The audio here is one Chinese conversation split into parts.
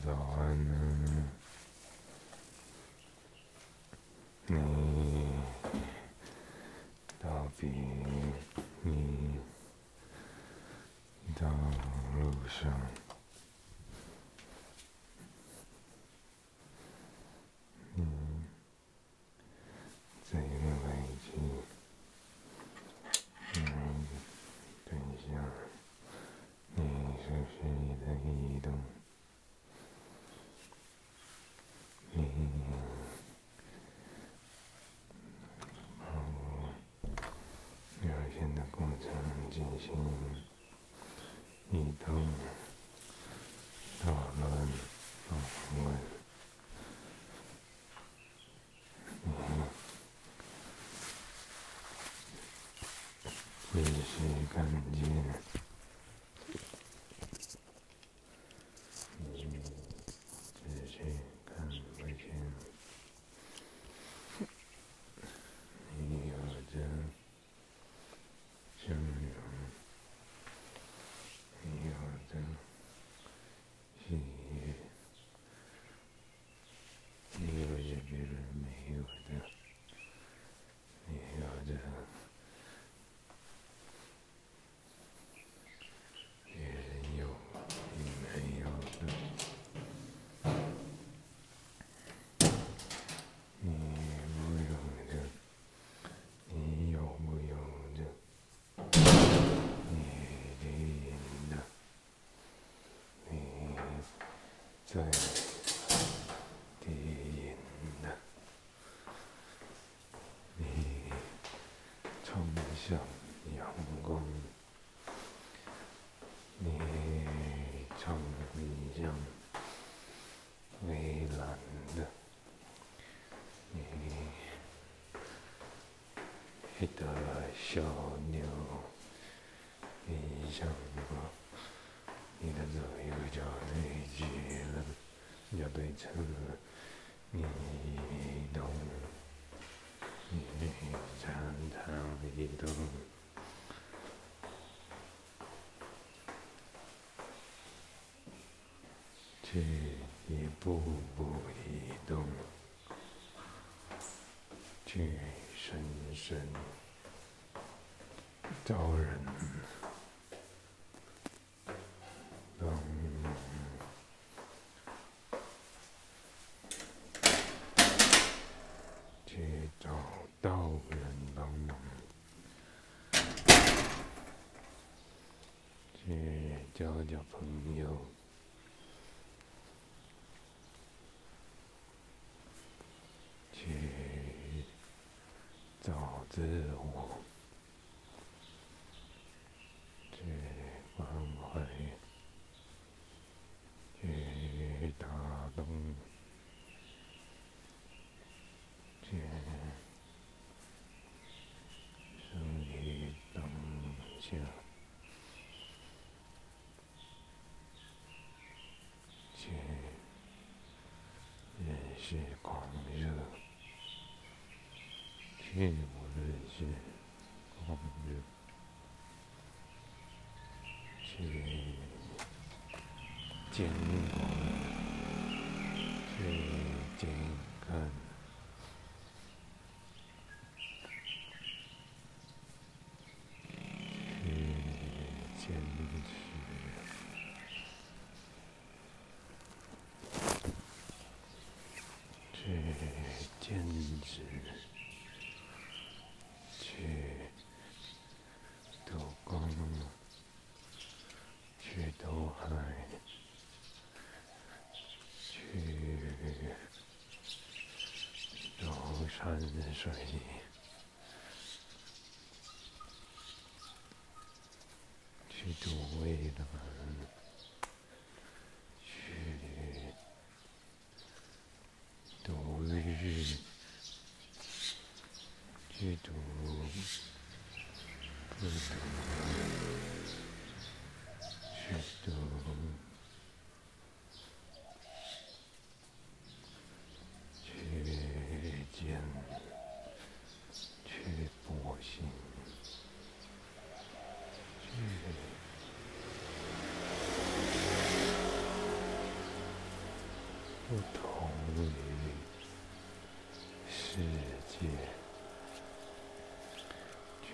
そうだわね。ねえ。ダビにダルシャン。进行移动、讨论、访问。你仔细看见， 저의 뒤나. 이 점점 영광 이 점점 웨일란드. 이 히터 쇼뉴. 이점 要对侧移动，你常常移动。去一步步移动，去深深招人交交朋友。去找自我，去关怀，去打动，去生于当下，去认识狂热。去无论是狂热，去健康，去健康，去坚持，去坚持。去渡光，去渡海，去游山水，去渡蔚蓝，去渡日。去读，不读，去读，去见，去博信，去不同于世界，去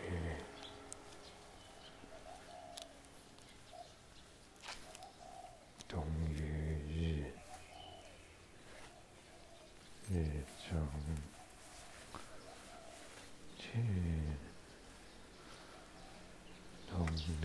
同于日日中，去同理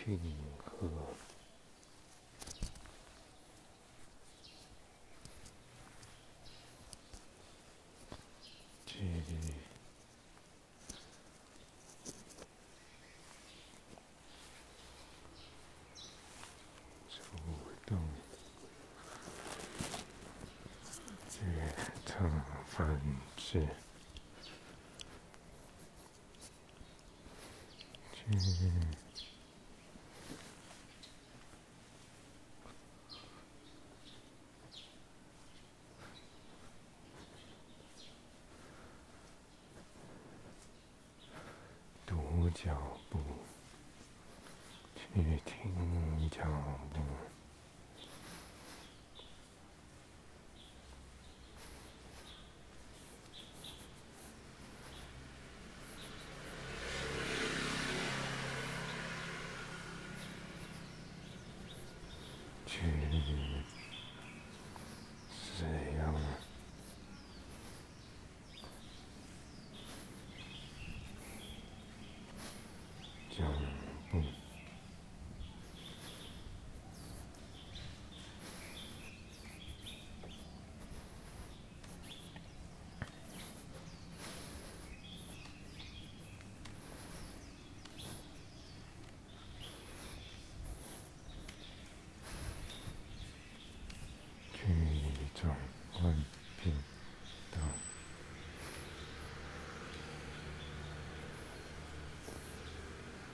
庆贺。去主动决策分支， 你听你讲。去睡。